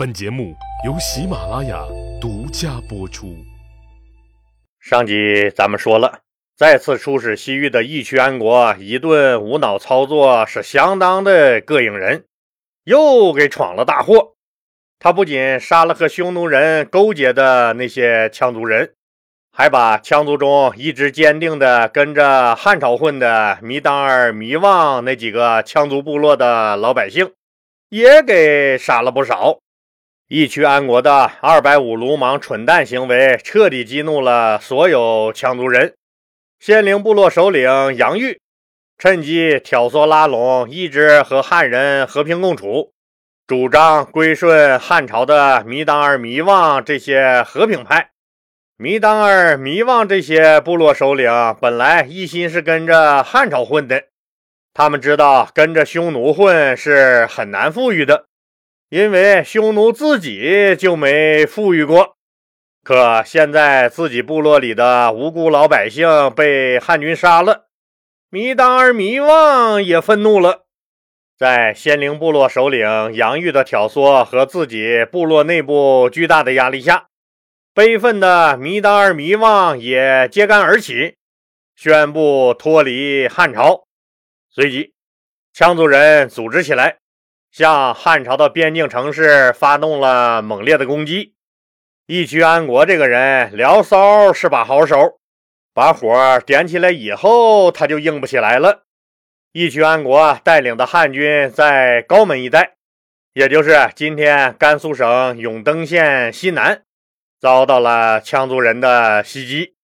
本节目由喜马拉雅独家播出。上集咱们说了，再次出使西域的义渠安国，一顿无脑操作是相当的膈应人，又给闯了大祸。他不仅杀了和匈奴人勾结的那些羌族人，还把羌族中一直坚定的跟着汉朝混的弥当儿、弥望那几个羌族部落的老百姓，也给杀了不少。义渠安国的二百五鲁莽蠢蛋行为，彻底激怒了所有羌族人。仙灵部落首领杨玉趁机挑唆拉拢一直和汉人和平共处、主张归顺汉朝的弥当儿、弥望这些和平派。弥当儿、弥望这些部落首领本来一心是跟着汉朝混的，他们知道跟着匈奴混是很难富裕的。因为匈奴自己就没富裕过，可现在自己部落里的无辜老百姓被汉军杀了，弥当尔、弥望也愤怒了。在仙灵部落首领杨玉的挑唆和自己部落内部巨大的压力下，悲愤的弥当尔、弥望也揭竿而起，宣布脱离汉朝。随即，羌族人组织起来。向汉朝的边境城市发动了猛烈的攻击。义渠安国这个人聊骚是把好手，把火点起来以后，他就硬不起来了。义渠安国带领的汉军在高门一带，也就是今天甘肃省永登县西南，遭到了羌族人的袭击，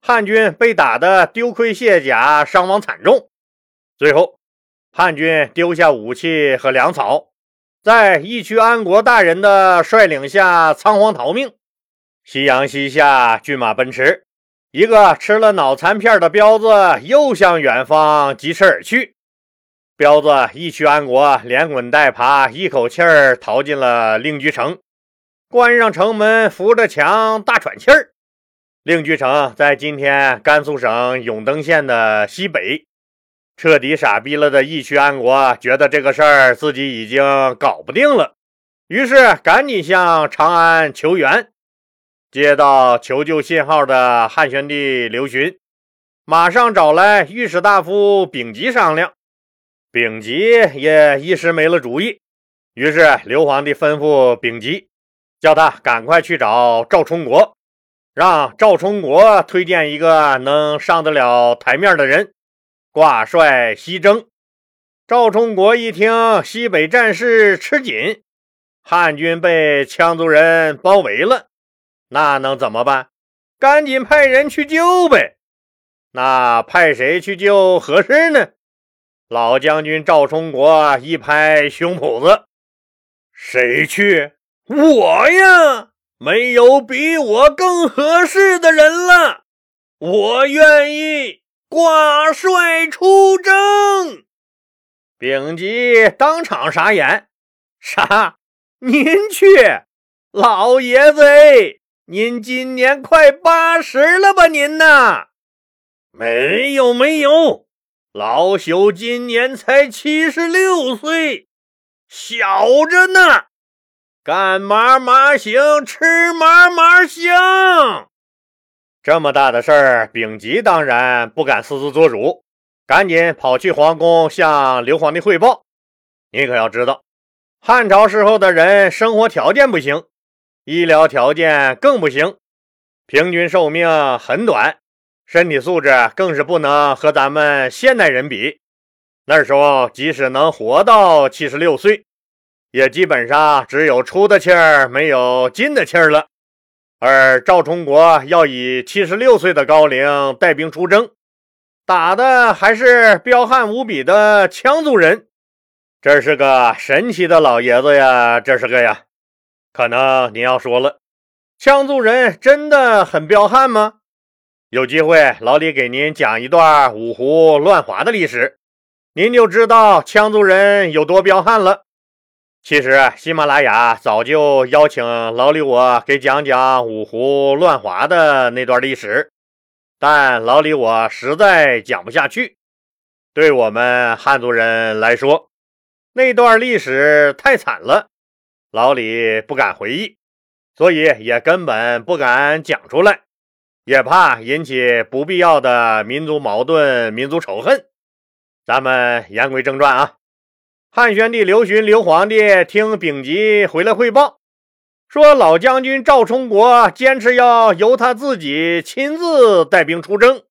汉军被打得丢盔卸甲，伤亡惨重，最后。汉军丢下武器和粮草，在义渠安国大人的率领下仓皇逃命。夕阳西下，骏马奔驰，一个吃了脑残片的彪子又向远方疾驰而去。彪子义渠安国连滚带爬，一口气儿逃进了令居城，关上城门，扶着墙大喘气儿。令居城在今天甘肃省永登县的西北。彻底傻逼了的义渠安国觉得这个事儿自己已经搞不定了，于是赶紧向长安求援。接到求救信号的汉宣帝刘询，马上找来御史大夫丙吉商量。丙吉也一时没了主意，于是刘皇帝吩咐丙吉，叫他赶快去找赵充国，让赵充国推荐一个能上得了台面的人。挂帅西征，赵充国一听西北战事吃紧，汉军被羌族人包围了，那能怎么办？赶紧派人去救呗。那派谁去救合适呢？老将军赵充国一拍胸脯子：“谁去？我呀！没有比我更合适的人了，我愿意。”挂帅出征，丙吉当场傻眼。啥？您去？老爷子，您今年快八十了吧？您呐？没有没有，老朽今年才七十六岁，小着呢。干嘛嘛行，吃嘛嘛香。这么大的事儿，丙吉当然不敢私自做主，赶紧跑去皇宫向刘皇帝汇报。你可要知道，汉朝时候的人生活条件不行，医疗条件更不行，平均寿命很短，身体素质更是不能和咱们现代人比。那时候即使能活到七十六岁，也基本上只有出的气儿，没有进的气儿了。而赵充国要以七十六岁的高龄带兵出征，打的还是彪悍无比的羌族人，这是个神奇的老爷子呀！这是个呀，可能您要说了，羌族人真的很彪悍吗？有机会，老李给您讲一段五胡乱华的历史，您就知道羌族人有多彪悍了。其实，喜马拉雅早就邀请老李我给讲讲五胡乱华的那段历史，但老李我实在讲不下去。对我们汉族人来说，那段历史太惨了，老李不敢回忆，所以也根本不敢讲出来，也怕引起不必要的民族矛盾、民族仇恨。咱们言归正传啊，汉宣帝刘询刘皇帝听丙吉回来汇报。说老将军赵充国坚持要由他自己亲自带兵出征，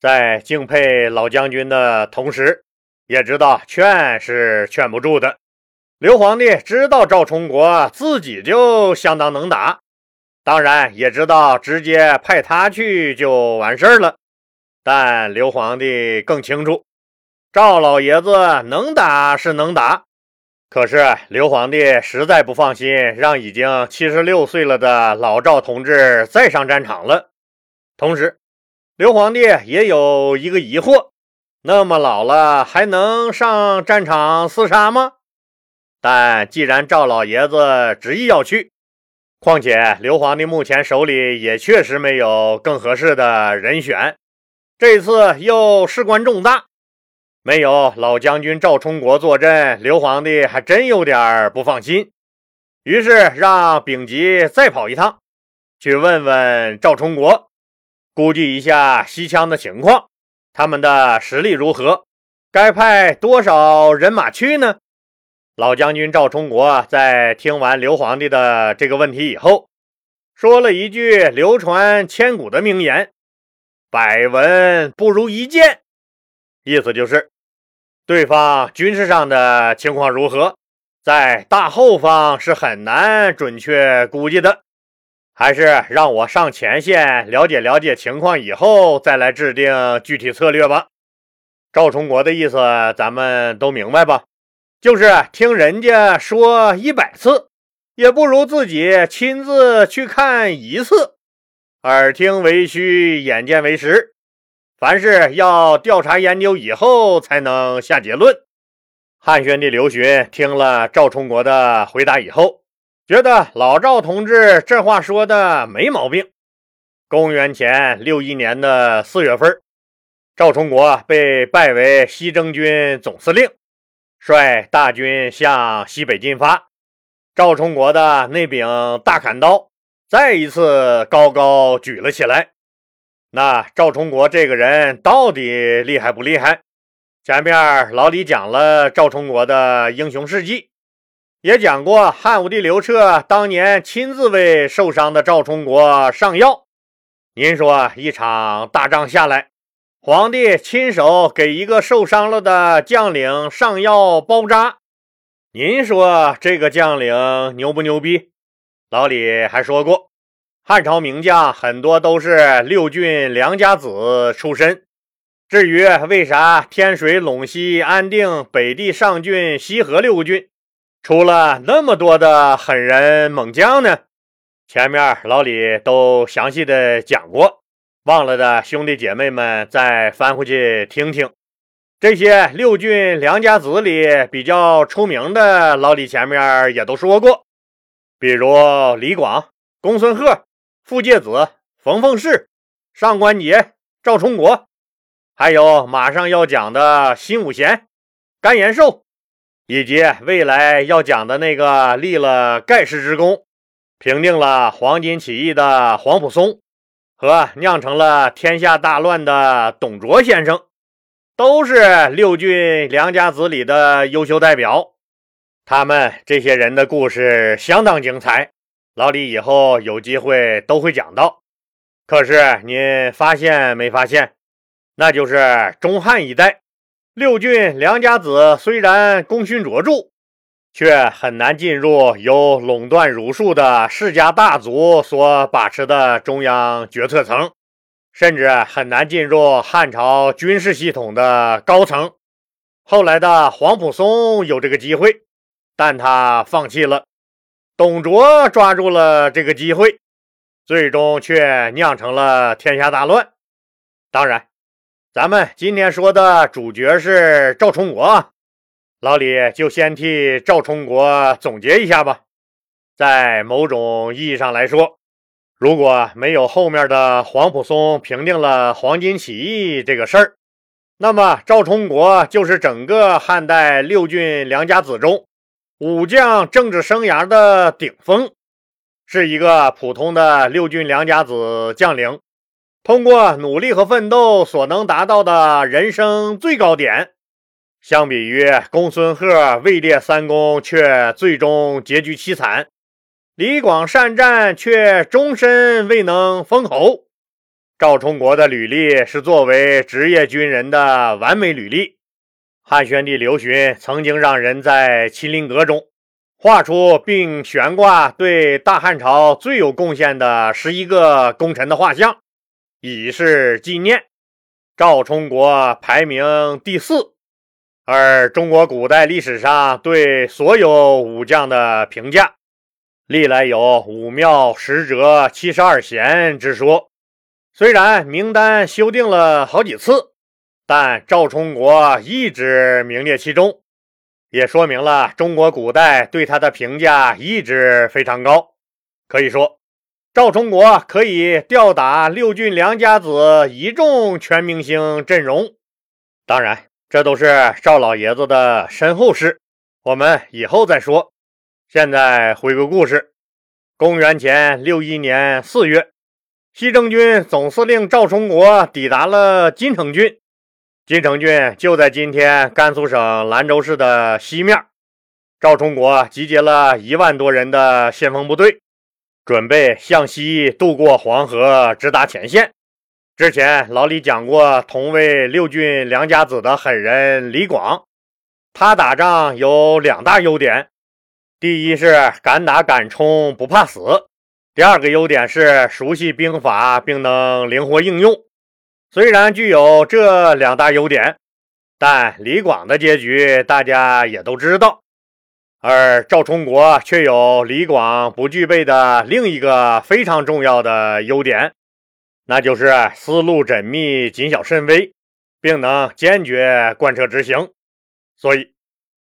在敬佩老将军的同时，也知道劝是劝不住的。刘皇帝知道赵充国自己就相当能打，当然也知道直接派他去就完事儿了。但刘皇帝更清楚，赵老爷子能打是能打。可是刘皇帝实在不放心，让已经七十六岁了的老赵同志再上战场了。同时，刘皇帝也有一个疑惑：那么老了还能上战场厮杀吗？但既然赵老爷子执意要去，况且刘皇帝目前手里也确实没有更合适的人选，这次又事关重大。没有老将军赵充国坐镇，刘皇帝还真有点不放心。于是让丙吉再跑一趟，去问问赵充国，估计一下西羌的情况，他们的实力如何，该派多少人马去呢？老将军赵充国在听完刘皇帝的这个问题以后，说了一句流传千古的名言：“百闻不如一见。”意思就是。对方军事上的情况如何，在大后方是很难准确估计的，还是让我上前线了解了解情况以后再来制定具体策略吧。赵充国的意思咱们都明白吧？就是听人家说一百次，也不如自己亲自去看一次，耳听为虚，眼见为实。凡是要调查研究以后才能下结论。汉宣帝刘询听了赵充国的回答以后，觉得老赵同志这话说的没毛病。公元前六一年的四月份，赵充国被拜为西征军总司令，率大军向西北进发。赵充国的那柄大砍刀再一次高高举了起来。那赵充国这个人到底厉害不厉害？前面老李讲了赵充国的英雄事迹，也讲过汉武帝刘彻当年亲自为受伤的赵充国上药。您说一场大仗下来，皇帝亲手给一个受伤了的将领上药包扎，您说这个将领牛不牛逼？老李还说过。汉朝名将很多都是六郡良家子出身。至于为啥天水、陇西、安定、北地、上郡、西河六郡出了那么多的狠人猛将呢？前面老李都详细的讲过，忘了的兄弟姐妹们再翻回去听听。这些六郡良家子里比较出名的，老李前面也都说过，比如李广、公孙贺。傅介子、冯凤氏、上官桀、赵充国，还有马上要讲的新武贤、甘延寿，以及未来要讲的那个立了盖世之功、平定了黄巾起义的黄埔松，和酿成了天下大乱的董卓先生，都是六郡良家子里的优秀代表。他们这些人的故事相当精彩。老李以后有机会都会讲到，可是您发现没发现？那就是中汉一代六郡良家子虽然功勋卓著，却很难进入由垄断儒术的世家大族所把持的中央决策层，甚至很难进入汉朝军事系统的高层。后来的黄埔松有这个机会，但他放弃了。董卓抓住了这个机会，最终却酿成了天下大乱。当然，咱们今天说的主角是赵充国，老李就先替赵充国总结一下吧。在某种意义上来说，如果没有后面的黄埔松平定了黄巾起义这个事儿，那么赵充国就是整个汉代六郡良家子中。武将政治生涯的顶峰，是一个普通的六郡良家子将领，通过努力和奋斗所能达到的人生最高点。相比于公孙贺位列三公，却最终结局凄惨；李广善战，却终身未能封侯。赵充国的履历是作为职业军人的完美履历。汉宣帝刘询曾经让人在麒麟阁中画出并悬挂对大汉朝最有贡献的十一个功臣的画像，以示纪念。赵充国排名第四。而中国古代历史上对所有武将的评价，历来有武庙十哲、七十二贤之说。虽然名单修订了好几次，但赵充国一直名列其中，也说明了中国古代对他的评价一直非常高。可以说，赵充国可以吊打六郡良家子一众全明星阵容。当然。这都是赵老爷子的身后事，我们以后再说。现在回个故事：公元前六一年四月，西征军总司令赵充国抵达了金城郡。金城郡就在今天甘肃省兰州市的西面。赵充国集结了一万多人的先锋部队，准备向西渡过黄河，直达前线。之前老李讲过，同为六郡良家子的狠人李广，他打仗有两大优点：第一是敢打敢冲，不怕死；第二个优点是熟悉兵法，并能灵活应用。虽然具有这两大优点，但李广的结局大家也都知道，而赵充国却有李广不具备的另一个非常重要的优点。那就是思路缜密、谨小慎微，并能坚决贯彻执行。所以，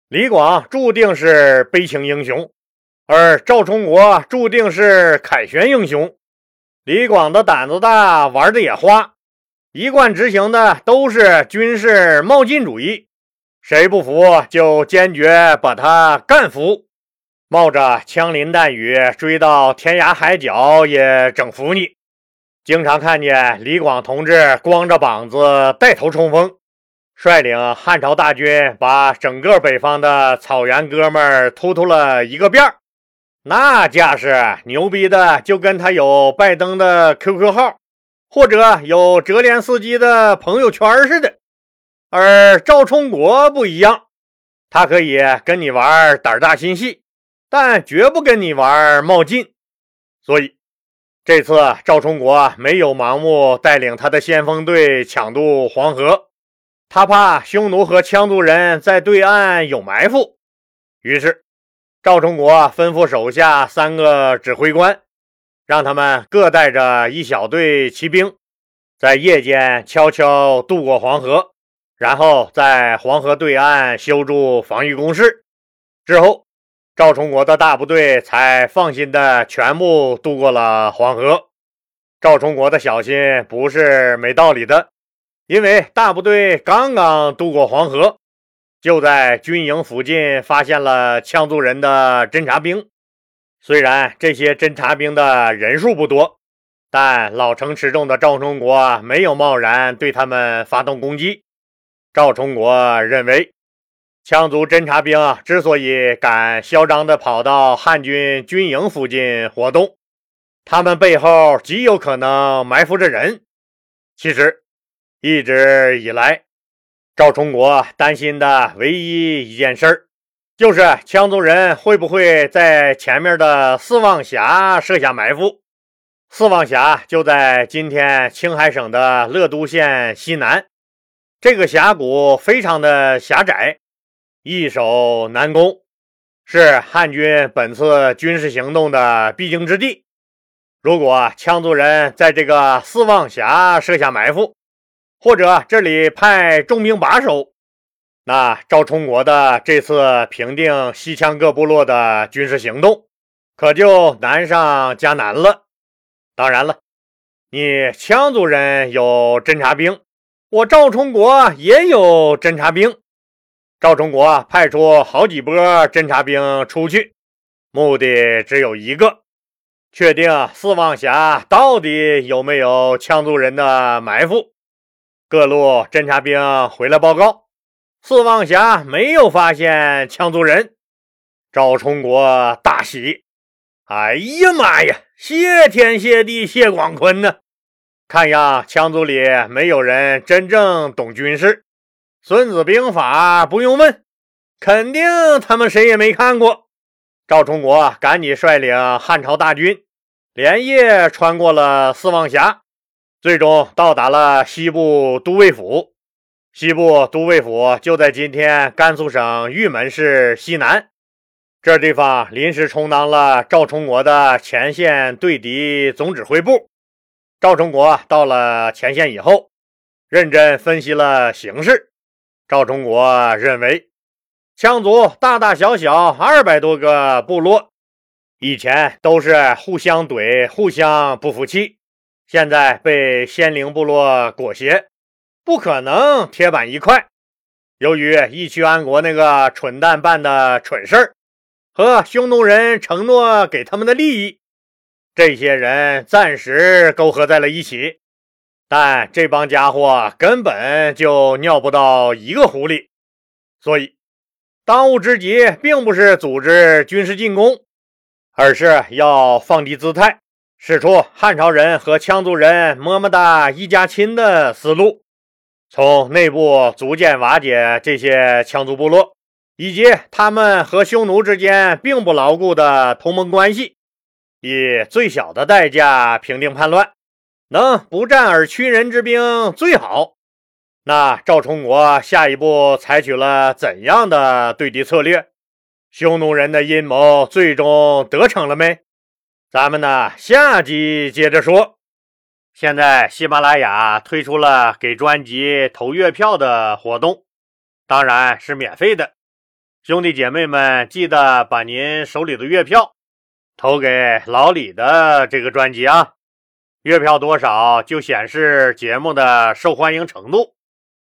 李广注定是悲情英雄，而赵充国注定是凯旋英雄。李广的胆子大，玩的也花，一贯执行的都是军事冒进主义，谁不服就坚决把他干服，冒着枪林弹雨追到天涯海角也整服你。经常看见李广同志光着膀子带头冲锋，率领汉朝大军把整个北方的草原哥们儿突突了一个遍儿，那架势牛逼的就跟他有拜登的 QQ 号，或者有泽连斯基的朋友圈似的。而赵充国不一样，他可以跟你玩胆大心细，但绝不跟你玩冒进，所以。这次赵充国没有盲目带领他的先锋队抢渡黄河，他怕匈奴和羌族人在对岸有埋伏，于是赵充国吩咐手下三个指挥官，让他们各带着一小队骑兵，在夜间悄悄渡过黄河，然后在黄河对岸修筑防御工事，之后。赵充国的大部队才放心的全部渡过了黄河。赵充国的小心不是没道理的，因为大部队刚刚渡过黄河，就在军营附近发现了羌族人的侦察兵。虽然这些侦察兵的人数不多，但老成持重的赵充国没有贸然对他们发动攻击。赵充国认为。羌族侦察兵啊之所以敢嚣张地跑到汉军军营附近活动，他们背后极有可能埋伏着人。其实，一直以来，赵充国担心的唯一一件事儿，就是羌族人会不会在前面的四望峡设下埋伏。四望峡就在今天青海省的乐都县西南，这个峡谷非常的狭窄。易守难攻，是汉军本次军事行动的必经之地。如果羌族人在这个四望峡设下埋伏，或者这里派重兵把守，那赵充国的这次平定西羌各部落的军事行动可就难上加难了。当然了，你羌族人有侦察兵，我赵充国也有侦察兵。赵充国派出好几波侦察兵出去，目的只有一个：确定四望峡到底有没有羌族人的埋伏。各路侦察兵回来报告，四望峡没有发现羌族人。赵充国大喜：“哎呀妈呀！谢天谢地谢广坤呢！看样羌族里没有人真正懂军事，《孙子兵法》不用问，肯定他们谁也没看过。”赵充国赶紧率领汉朝大军，连夜穿过了四望峡，最终到达了西部都尉府。西部都尉府就在今天甘肃省玉门市西南。这地方临时充当了赵充国的前线对敌总指挥部。赵充国到了前线以后，认真分析了形势。赵充国认为，羌族大大小小二百多个部落，以前都是互相怼、互相不服气，现在被仙灵部落裹挟，不可能铁板一块。由于义渠安国那个蠢蛋办的蠢事儿。和匈奴人承诺给他们的利益，这些人暂时勾合在了一起，但这帮家伙根本就尿不到一个壶里，所以当务之急并不是组织军事进攻，而是要放低姿态，使出汉朝人和羌族人么么哒一家亲的思路，从内部逐渐瓦解这些羌族部落。以及他们和匈奴之间并不牢固的同盟关系，以最小的代价平定叛乱，能不战而屈人之兵最好。那赵充国下一步采取了怎样的对敌策略？匈奴人的阴谋最终得逞了没？咱们呢，下集接着说。现在喜马拉雅推出了给专辑投月票的活动，当然是免费的。兄弟姐妹们，记得把您手里的月票投给老李的这个专辑啊！月票多少就显示节目的受欢迎程度。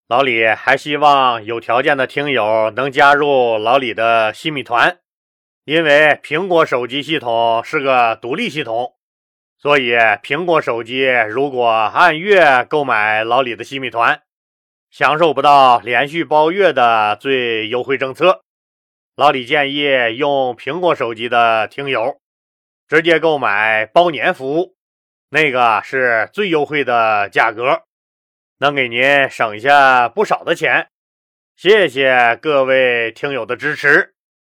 老李还希望有条件的听友能加入老李的新米团，因为苹果手机系统是个独立系统，所以苹果手机如果按月购买老李的新米团，享受不到连续包月的最优惠政策。老李建议用苹果手机的听友直接购买包年服务，那个是最优惠的价格，能给您省下不少的钱。谢谢各位听友的支持。